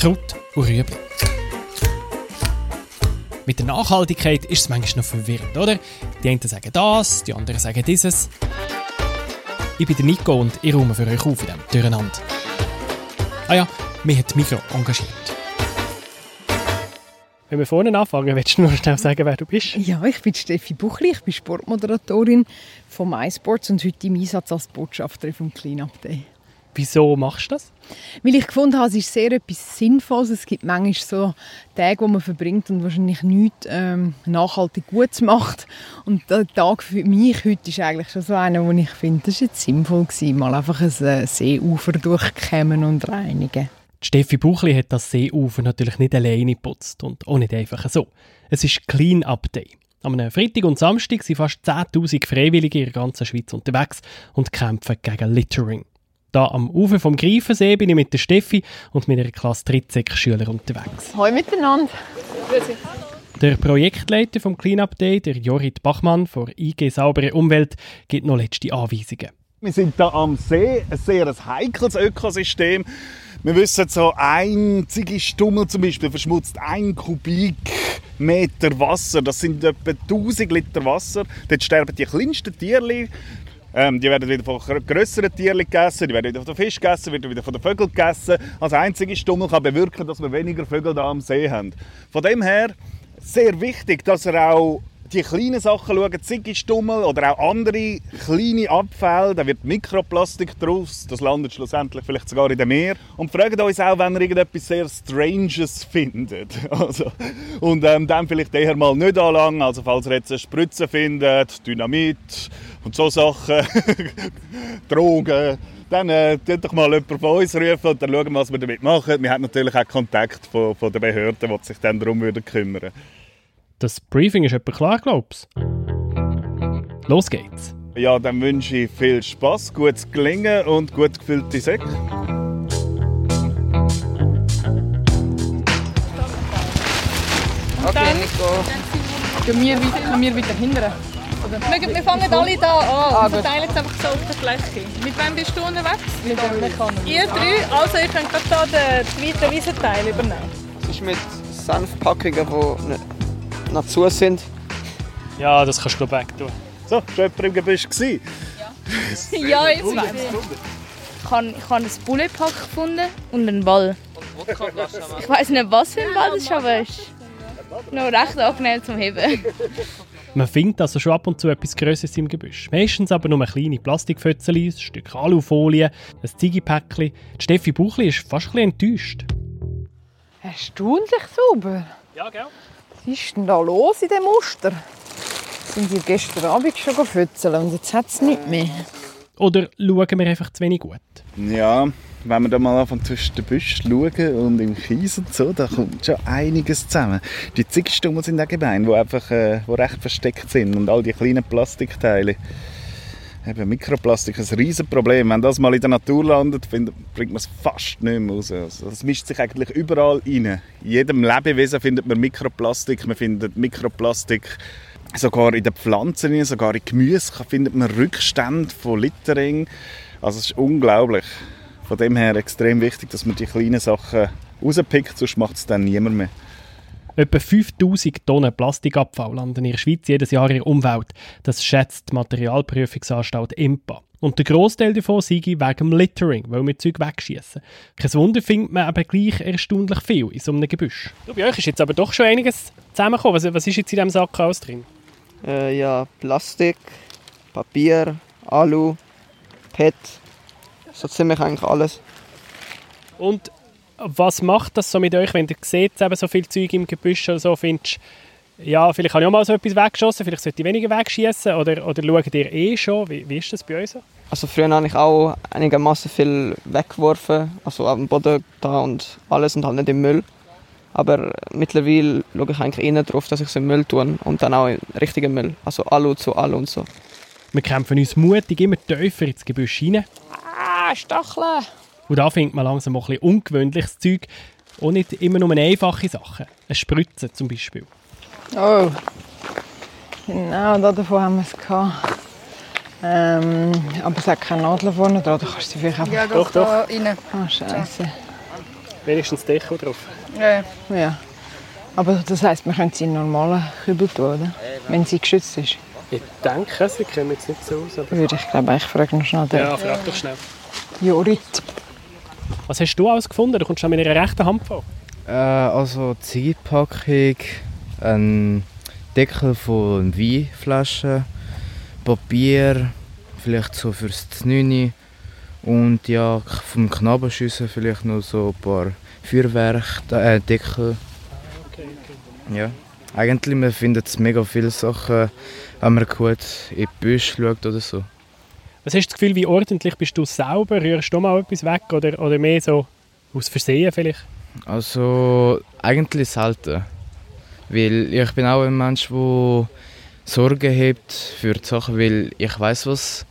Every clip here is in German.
Kraut und Rüebli. Mit der Nachhaltigkeit ist es manchmal noch verwirrend, oder? Die einen sagen das, die anderen sagen dieses. Ich bin Nico und ich räume für euch auf in diesem Durcheinander. Ah ja, mich hat Mikro engagiert. Wenn wir vorne anfangen, willst du nur schnell sagen, wer du bist? Ja, ich bin Steffi Buchli, ich bin Sportmoderatorin von MySports und heute im Einsatz als Botschafterin vom Cleanup Day. Wieso machst du das? Weil ich gefunden habe, es ist sehr etwas Sinnvolles. Es gibt manchmal so Tage, wo man verbringt und wahrscheinlich nichts ähm, nachhaltig Gutes macht. Und der Tag für mich heute ist eigentlich schon so einer, wo ich finde, das war jetzt sinnvoll gewesen, mal einfach ein äh, Seeufer durchkämmen und reinigen. Steffi Buchli hat das Seeufer natürlich nicht alleine geputzt und auch nicht einfach so. Es ist Clean Up Day. Am Freitag und Samstag sind fast 10.000 Freiwillige in der ganzen Schweiz unterwegs und kämpfen gegen Littering. Da am Ufer vom Greifensee bin ich mit der Steffi und mit einer Klasse 13 Schüler unterwegs. Hallo miteinander. Der Projektleiter vom Cleanup Day, der Jorit Bachmann von IG Saubere Umwelt, gibt noch letzte Anweisungen. Wir sind hier am See, ein sehr heikles Ökosystem. Wir wissen, so ein Ziegestummel zum Beispiel verschmutzt ein Kubikmeter Wasser. Das sind etwa 1000 Liter Wasser. Dort sterben die kleinsten Tierchen. Ähm, die werden wieder von grösseren Tieren gegessen, die werden wieder von den Fisch gegessen, werden wieder von den Vögeln gegessen. Als einzige Stummel kann bewirken, dass wir weniger Vögel da am See haben. Von dem her sehr wichtig, dass er auch die kleinen Sachen schauen, Ziggistummel oder auch andere kleine Abfälle, da wird Mikroplastik draus, das landet schlussendlich vielleicht sogar in dem Meer. Und fragt uns auch, wenn ihr irgendetwas sehr Stranges findet. Also, und ähm, dann vielleicht eher mal nicht anlangen, also falls ihr jetzt eine Spritze findet, Dynamit und so Sachen, Drogen, dann äh, doch mal jemand von uns rufen und dann schauen, was wir damit machen. Wir haben natürlich auch Kontakt von, von den Behörden, die sich dann darum kümmern würden. Das Briefing ist etwa klar, glaubst Los geht's. Ja, dann wünsche ich viel Spaß, gutes Gelingen und gut gefüllte Säcke. Okay, Nico. Gehen wir weiter, können wir weiter hindern? Wir, wir fangen alle hier an ah, und verteilen es einfach so auf der Fläche. Mit wem bist du unterwegs? Mit dem Mechaniker. Ihr drei? Also ihr könnt gerade hier den zweiten Wiesenteil übernehmen. Es ist mit Senfpackungen, die noch zu sind. Ja, das kannst du weg tun. So, schon jemand im Gebüsch gewesen? Ja. ja, jetzt weiß ich. Ich habe ein Bullepack gefunden und einen Ball. Ich weiß nicht, was für ein Ball das ist, aber es ist noch recht angenehm zum Heben. Man findet also schon ab und zu etwas Größeres im Gebüsch. Meistens aber nur kleine Plastikfötzchen, ein Stück Alufolie, ein Ziegipäckchen. Steffi Buchli ist fast ein bisschen enttäuscht. Erstaunlich sauber. Ja, gell? Was ist denn da los in diesem Muster? Sind wir gestern Abend schon fützeln und jetzt hat es nichts mehr. Oder schauen wir einfach zu wenig gut? Ja, wenn wir da mal anfangen zwischen den Büschen schauen und im Kies und so, da kommt schon einiges zusammen. Die Ziegenstummel sind auch gemein, die einfach äh, wo recht versteckt sind und all die kleinen Plastikteile. Eben, Mikroplastik ist ein Riesenproblem. Wenn das mal in der Natur landet, bringt man es fast nicht mehr raus. Also, das mischt sich eigentlich überall rein. In jedem Lebewesen findet man Mikroplastik. Man findet Mikroplastik sogar in den Pflanzen, sogar in Gemüse findet man Rückstände von Littering. Also es ist unglaublich. Von dem her extrem wichtig, dass man die kleinen Sachen rauspickt, sonst macht es dann niemand mehr. Etwa 5000 Tonnen Plastikabfall landen in der Schweiz jedes Jahr in der Umwelt. Das schätzt die Materialprüfungsanstalt IMPA. Und der Großteil davon sei wegen dem Littering, weil wir Zeug wegschießen. Kein Wunder findet man aber gleich erstaunlich viel in so einem Gebüsch. Du, bei euch ist jetzt aber doch schon einiges zusammengekommen. Was, was ist jetzt in diesem Sack alles drin? Äh, ja, Plastik, Papier, Alu, PET, so ziemlich eigentlich alles. Und was macht das so mit euch, wenn ihr seht, eben so viel Zeug im Gebüsch oder so, findest ja, vielleicht habe ich auch mal so etwas weggeschossen, vielleicht sollte ich weniger wegschießen oder, oder schaut ihr eh schon? Wie, wie ist das bei euch so? Also früher habe ich auch einigermaßen viel weggeworfen, also auf dem Boden da und alles und halt nicht im Müll. Aber mittlerweile schaue ich eigentlich eher darauf, dass ich es im Müll tue und dann auch in richtigen Müll, also Alu zu Alu und so. Wir kämpfen uns mutig immer tiefer ins Gebüsch hinein. Ah, Stacheln! Und da findet man langsam auch ein bisschen ungewöhnliches Zeug und nicht immer nur einfache Sachen. Eine Spritze zum Beispiel. Oh, genau, davon haben wir es gehabt. Ähm, aber es hat keine Nadel vorne dran, da kannst du sie vielleicht einfach... Ja, doch, doch. Da rein. Ah, scheiße. Wenigstens Deko drauf. Ja. ja. Aber das heisst, man könnte sie in normalen Kübel tun, oder? Wenn sie geschützt ist. Ich denke, sie kommen jetzt nicht so aus. Aber Würde ich glaube, ich frage noch schnell den ja, frag doch schnell. Jorit. Was hast du alles gefunden? Du kommst schon mit einer rechten Hand vor. Äh, also Zigarettenpackung, ein Deckel von Weinflaschen, Papier, vielleicht so fürs Znüni und ja, vom Knabenschüssen vielleicht noch so ein paar Feuerwerk, äh, Deckel. Ja. Eigentlich man findet mega viele Sachen, wenn man gut in die Büsche schaut oder so. Was hast du das Gefühl, wie ordentlich bist du sauber? Rührst du mal etwas weg oder, oder mehr so aus Versehen vielleicht? Also eigentlich selten. Weil ich bin auch ein Mensch, der Sorgen hat für die Sachen, weil ich weiß, was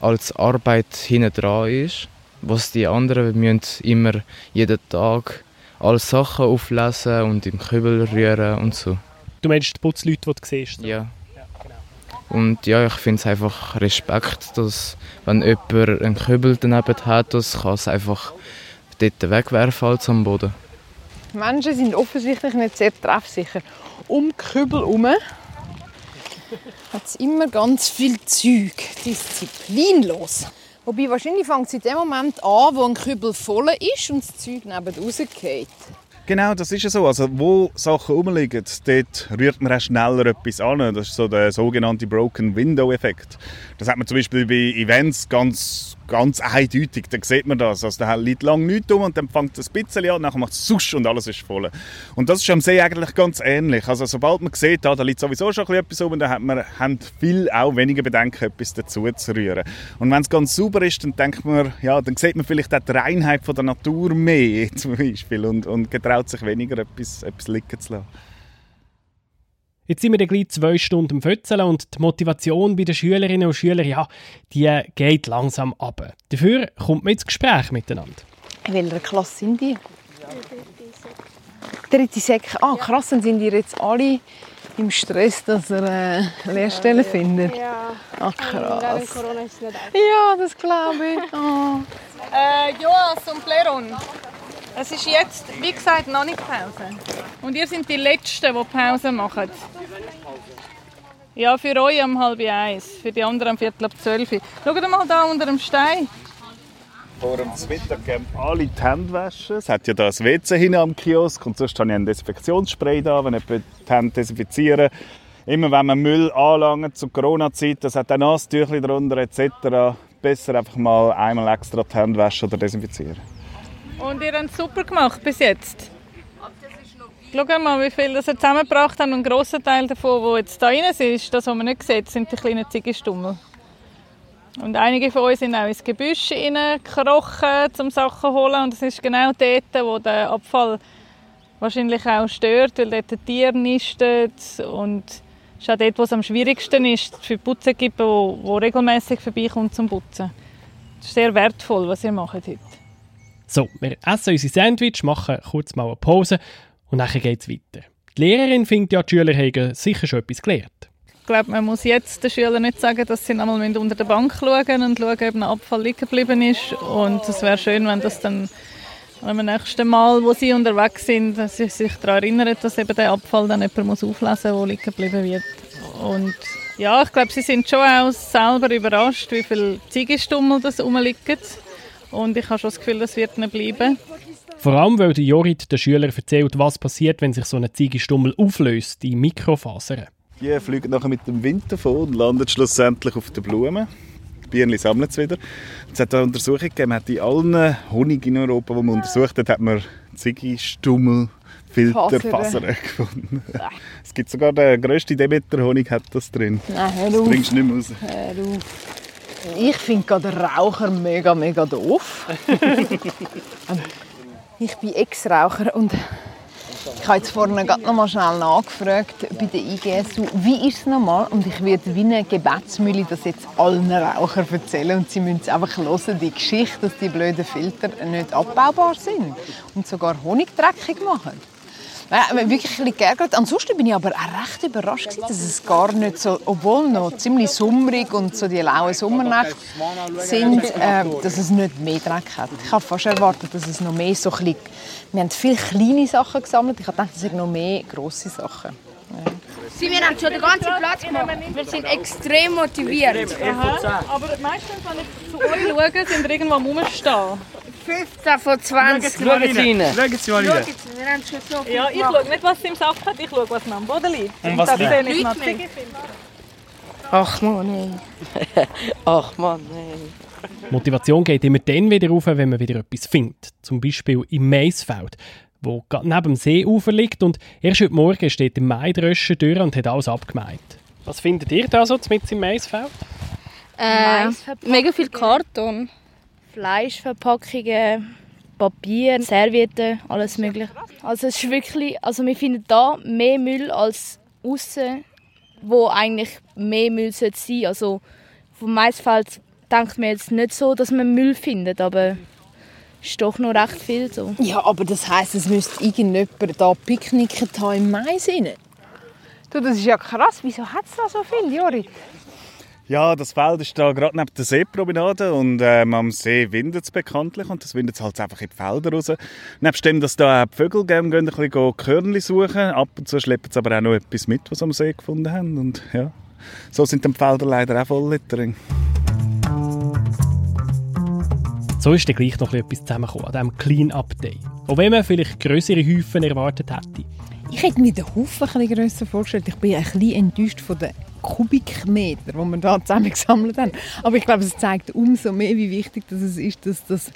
als Arbeit hinten dran ist. Was die anderen müssen immer jeden Tag alle Sachen auflesen und im Kübel rühren und so. Du meinst die Putzleute, die du siehst? Ja. Und ja, ich finde es einfach Respekt, dass wenn jemand einen Kübel daneben hat, das kann es einfach dort wegwerfen als am Boden. Menschen sind offensichtlich nicht sehr treffsicher. Um die Kübel herum hat es immer ganz viel Zeug. Disziplinlos. Wobei wahrscheinlich fängt es in dem Moment an, wo ein Kübel voll ist und das Zeug neben rausgeht. Genau, das ist ja so. Also, wo Sachen rumliegen, dort rührt man auch schneller etwas an. Das ist so der sogenannte Broken Window Effekt. Das hat man zum Beispiel bei Events ganz, ganz eindeutig. Da sieht man das. Also, da liegt lang nichts um und dann fängt es ein bisschen an, nachher macht es susch und alles ist voll. Und das ist am See eigentlich ganz ähnlich. Also, sobald man sieht, da, da liegt sowieso schon etwas um, dann hat man, haben viel auch weniger Bedenken, etwas dazu zu rühren. Und wenn es ganz sauber ist, dann denkt man, ja, dann sieht man vielleicht auch die Reinheit von der Natur mehr, zum Beispiel, und, und getraut sich weniger, etwas, etwas liegen zu lassen. Jetzt sind wir dann gleich zwei Stunden im Fötzeln und die Motivation bei den Schülerinnen und Schülern, ja, die geht langsam ab. Dafür kommt man ins Gespräch miteinander. In welcher Klasse sind die? Dritte Sek. Ah, krass, dann sind die jetzt alle im Stress, dass er eine Lehrstelle findet. Ja. Ach, krass. Corona ist es nicht einfach. Ja, das glaube ich. Oh. Äh, Joas und Pleron. Es ist jetzt, wie gesagt, noch nicht Pause. Und ihr seid die Letzten, die Pause machen. Ja, für euch um halb eins, für die anderen um viertel ab zwölf. Schaut mal da unter dem Stein. Vor dem Mittag gehen alle die Hände waschen. Es hat ja da ein WC hinten am Kiosk und sonst habe ich einen Desinfektionsspray da, wenn jemand die Hände desinfizieren. Immer wenn man Müll anlangt zur Corona-Zeit, das hat ein Nasstüchli drunter etc. Besser einfach mal einmal extra die Hände waschen oder desinfizieren. Und ihr habt es super gemacht bis jetzt. Schaut mal, wie viel das ihr zusammengebracht haben. Ein grosser Teil davon, der jetzt da rein ist, das, was man nicht sieht, sind die kleinen Ziegenstummel. Und einige von uns sind auch ins Gebüsch hineingekrochen, um Sachen zu holen. Und es ist genau dort, wo der Abfall wahrscheinlich auch stört, weil dort die Tiere nisten. Und es ist auch dort, wo es am schwierigsten ist, für die Putzequipe, die, die regelmäßig vorbeikommt zum Putzen. Es ist sehr wertvoll, was ihr macht heute. So, wir essen unsere Sandwich, machen kurz mal eine Pause und dann geht es weiter. Die Lehrerin findet ja, die Schüler haben sicher schon etwas gelernt. Ich glaube, man muss jetzt den Schülern nicht sagen, dass sie einmal unter der Bank schauen und schauen, ob ein Abfall liegen geblieben ist. Und es wäre schön, wenn das dann beim nächsten Mal, wo sie unterwegs sind, dass sie sich daran erinnern, dass eben der Abfall dann jemand auflesen muss, der liegen geblieben wird. Und ja, ich glaube, sie sind schon auch selber überrascht, wie viele Ziegenstummel das rumliegen. Und ich habe schon das Gefühl, das wird nicht bleiben. Vor allem, weil der Jorit den Schülern erzählt, was passiert, wenn sich so eine Ziegenstummel auflöst in Mikrofasern. Die fliegen nachher mit dem Wind davon und landen schlussendlich auf den Blumen. Die Bienen sammeln es wieder. Es hat eine Untersuchung gegeben, hat in allen Honig in Europa, die man untersucht hat, hat man Ziegenstummel Filterfasern gefunden. Es gibt sogar der grösste Demeter-Honig hat das drin. Nein, hör Das bringst du nicht mehr raus. Hör auf. Ich finde gerade Raucher mega, mega doof. Ich bin Ex-Raucher und ich habe jetzt vorhin gerade noch mal schnell nachgefragt bei der IGSU, wie ist es nochmal? Und ich werde wie eine Gebetsmühle das jetzt allen Rauchern erzählen und sie müssen einfach hören, die Geschichte, dass die blöden Filter nicht abbaubar sind und sogar Honig dreckig machen. Ja, wirklich ein bisschen geärgert. Ansonsten bin ich aber auch recht überrascht, dass es gar nicht so, obwohl noch ziemlich sommerig und so die lauen Sommernächte sind, äh, dass es nicht mehr Dreck hat. Ich habe fast erwartet, dass es noch mehr so ein bisschen, wir haben viele kleine Sachen gesammelt. Ich habe gedacht, es sind noch mehr grosse Sachen. Ja. Sie, wir haben schon den ganzen Platz gemacht. Wir sind extrem motiviert. Aha. Aber meistens, wenn ich zu euch schaue, sind wir irgendwo am Rumstehen. 15 von 20. Schauen Sie rein. Schauen Sie mal rein. Wir haben schon so viel Ja, ich gemacht. schaue nicht, was sie im Sack hat, ich schaue, was noch am Boden liegt. Und was das liegt? sehe ich Leute noch mehr. Ziege Ach Mann, ey. Ach Mann, ey. Motivation geht immer dann wieder auf, wenn man wieder etwas findet. Zum Beispiel im Maisfeld, wo gerade neben dem Seeufer liegt und erst heute Morgen steht der Maidröscher durch und hat alles abgemeint. Was findet ihr da so mit im Maisfeld? Äh, mega viel Karton. Fleischverpackungen, Papier, Servietten, alles mögliche. Also es ist wirklich, also wir finden da mehr Müll als außen, wo eigentlich mehr Müll sollte sein. Also vom Maisfeld denkt man jetzt nicht so, dass man Müll findet, aber es ist doch noch recht viel so. Ja, aber das heisst, es müsste irgendjemand da picknicken im Mais rein. Du, das ist ja krass. Wieso hat es da so viel, Jori? Ja, das Feld ist da gerade neben der Seepromenade und ähm, am See windet es bekanntlich und das windet es halt einfach in die Felder raus. Nebst dem, dass da auch die Vögel gerne gehen, ein bisschen Körnchen suchen, ab und zu schleppen sie aber auch noch etwas mit, was sie am See gefunden haben und ja, so sind dann die Felder leider auch voll Littering. So ist dann gleich noch etwas zusammengekommen an diesem Clean-Up-Day. Auch wenn man vielleicht größere Häufen erwartet hätte. Ich hätte mir den Haufen ein bisschen grösser vorgestellt. Ich bin ein bisschen enttäuscht von den Kubikmetern, die wir da zusammen gesammelt haben. Aber ich glaube, es zeigt umso mehr, wie wichtig das ist, dass das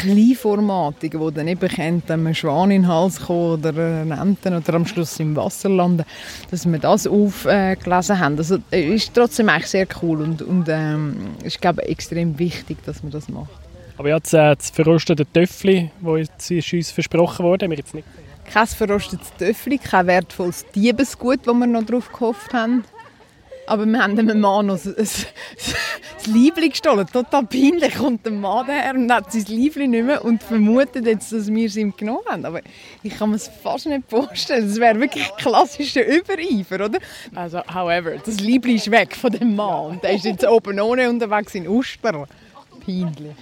Kleinformatige, wo dann eben kennt, einem Schwan in den Hals kommen oder eine Ente oder am Schluss im Wasser landen, dass wir das aufgelesen haben. Also, es ist trotzdem eigentlich sehr cool und, und ähm, ist, glaube ich, extrem wichtig, dass man das macht. Aber jetzt äh, das verrostete Töffli, das uns versprochen wurde, haben wir jetzt nicht kein verrostetes Töffel, kein wertvolles Diebesgut, das wir noch drauf gehofft haben. Aber wir haben dem Mann noch ein, ein, ein Liebling gestohlen. Total peinlich. Kommt der Mann daher und hat sein Liebling nicht mehr und vermutet jetzt, dass wir es ihm genommen haben. Aber ich kann mir es fast nicht vorstellen. Das wäre wirklich klassischer Übereifer, oder? Also, however, das Liebling ist weg von dem Mann und der ist jetzt oben ohne unterwegs in Uster. Peinlich.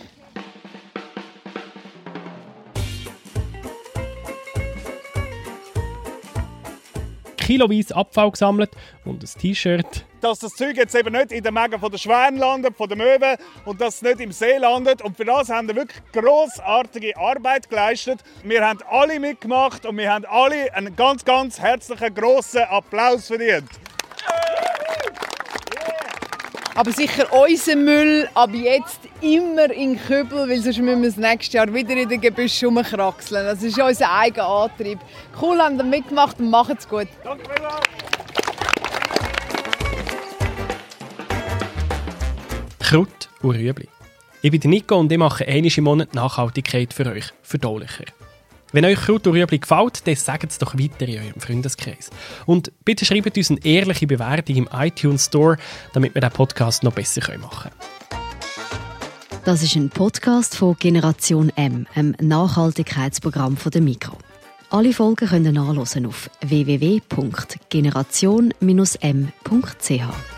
Kiloweise Abfall gesammelt und ein T-Shirt. Dass das Zeug jetzt eben nicht in den Mägen der Schwäne landet, von der Möwe und dass es nicht im See landet. Und für das haben wir wirklich grossartige Arbeit geleistet. Wir haben alle mitgemacht und wir haben alle einen ganz, ganz herzlichen, grossen Applaus verdient. Aber sicher unser Müll ab jetzt immer in Kübel, weil sonst müssen wir das nächste Jahr wieder in den Gebüsch rumkraxeln. Das ist unser eigener Antrieb. Cool, haben ihr mitgemacht und macht's gut. Danke vielmals. Kraut und Rüebli. Ich bin Nico und ich mache einmal im Monat Nachhaltigkeit für euch verdaulicher. Wenn euch Rüebli gefällt, dann sagt es doch weiter in eurem Freundeskreis. Und bitte schreibt uns eine ehrliche Bewertung im iTunes Store, damit wir den Podcast noch besser machen können. Das ist ein Podcast von Generation M, einem Nachhaltigkeitsprogramm von der Mikro. Alle Folgen können nachlesen auf www.generation-m.ch.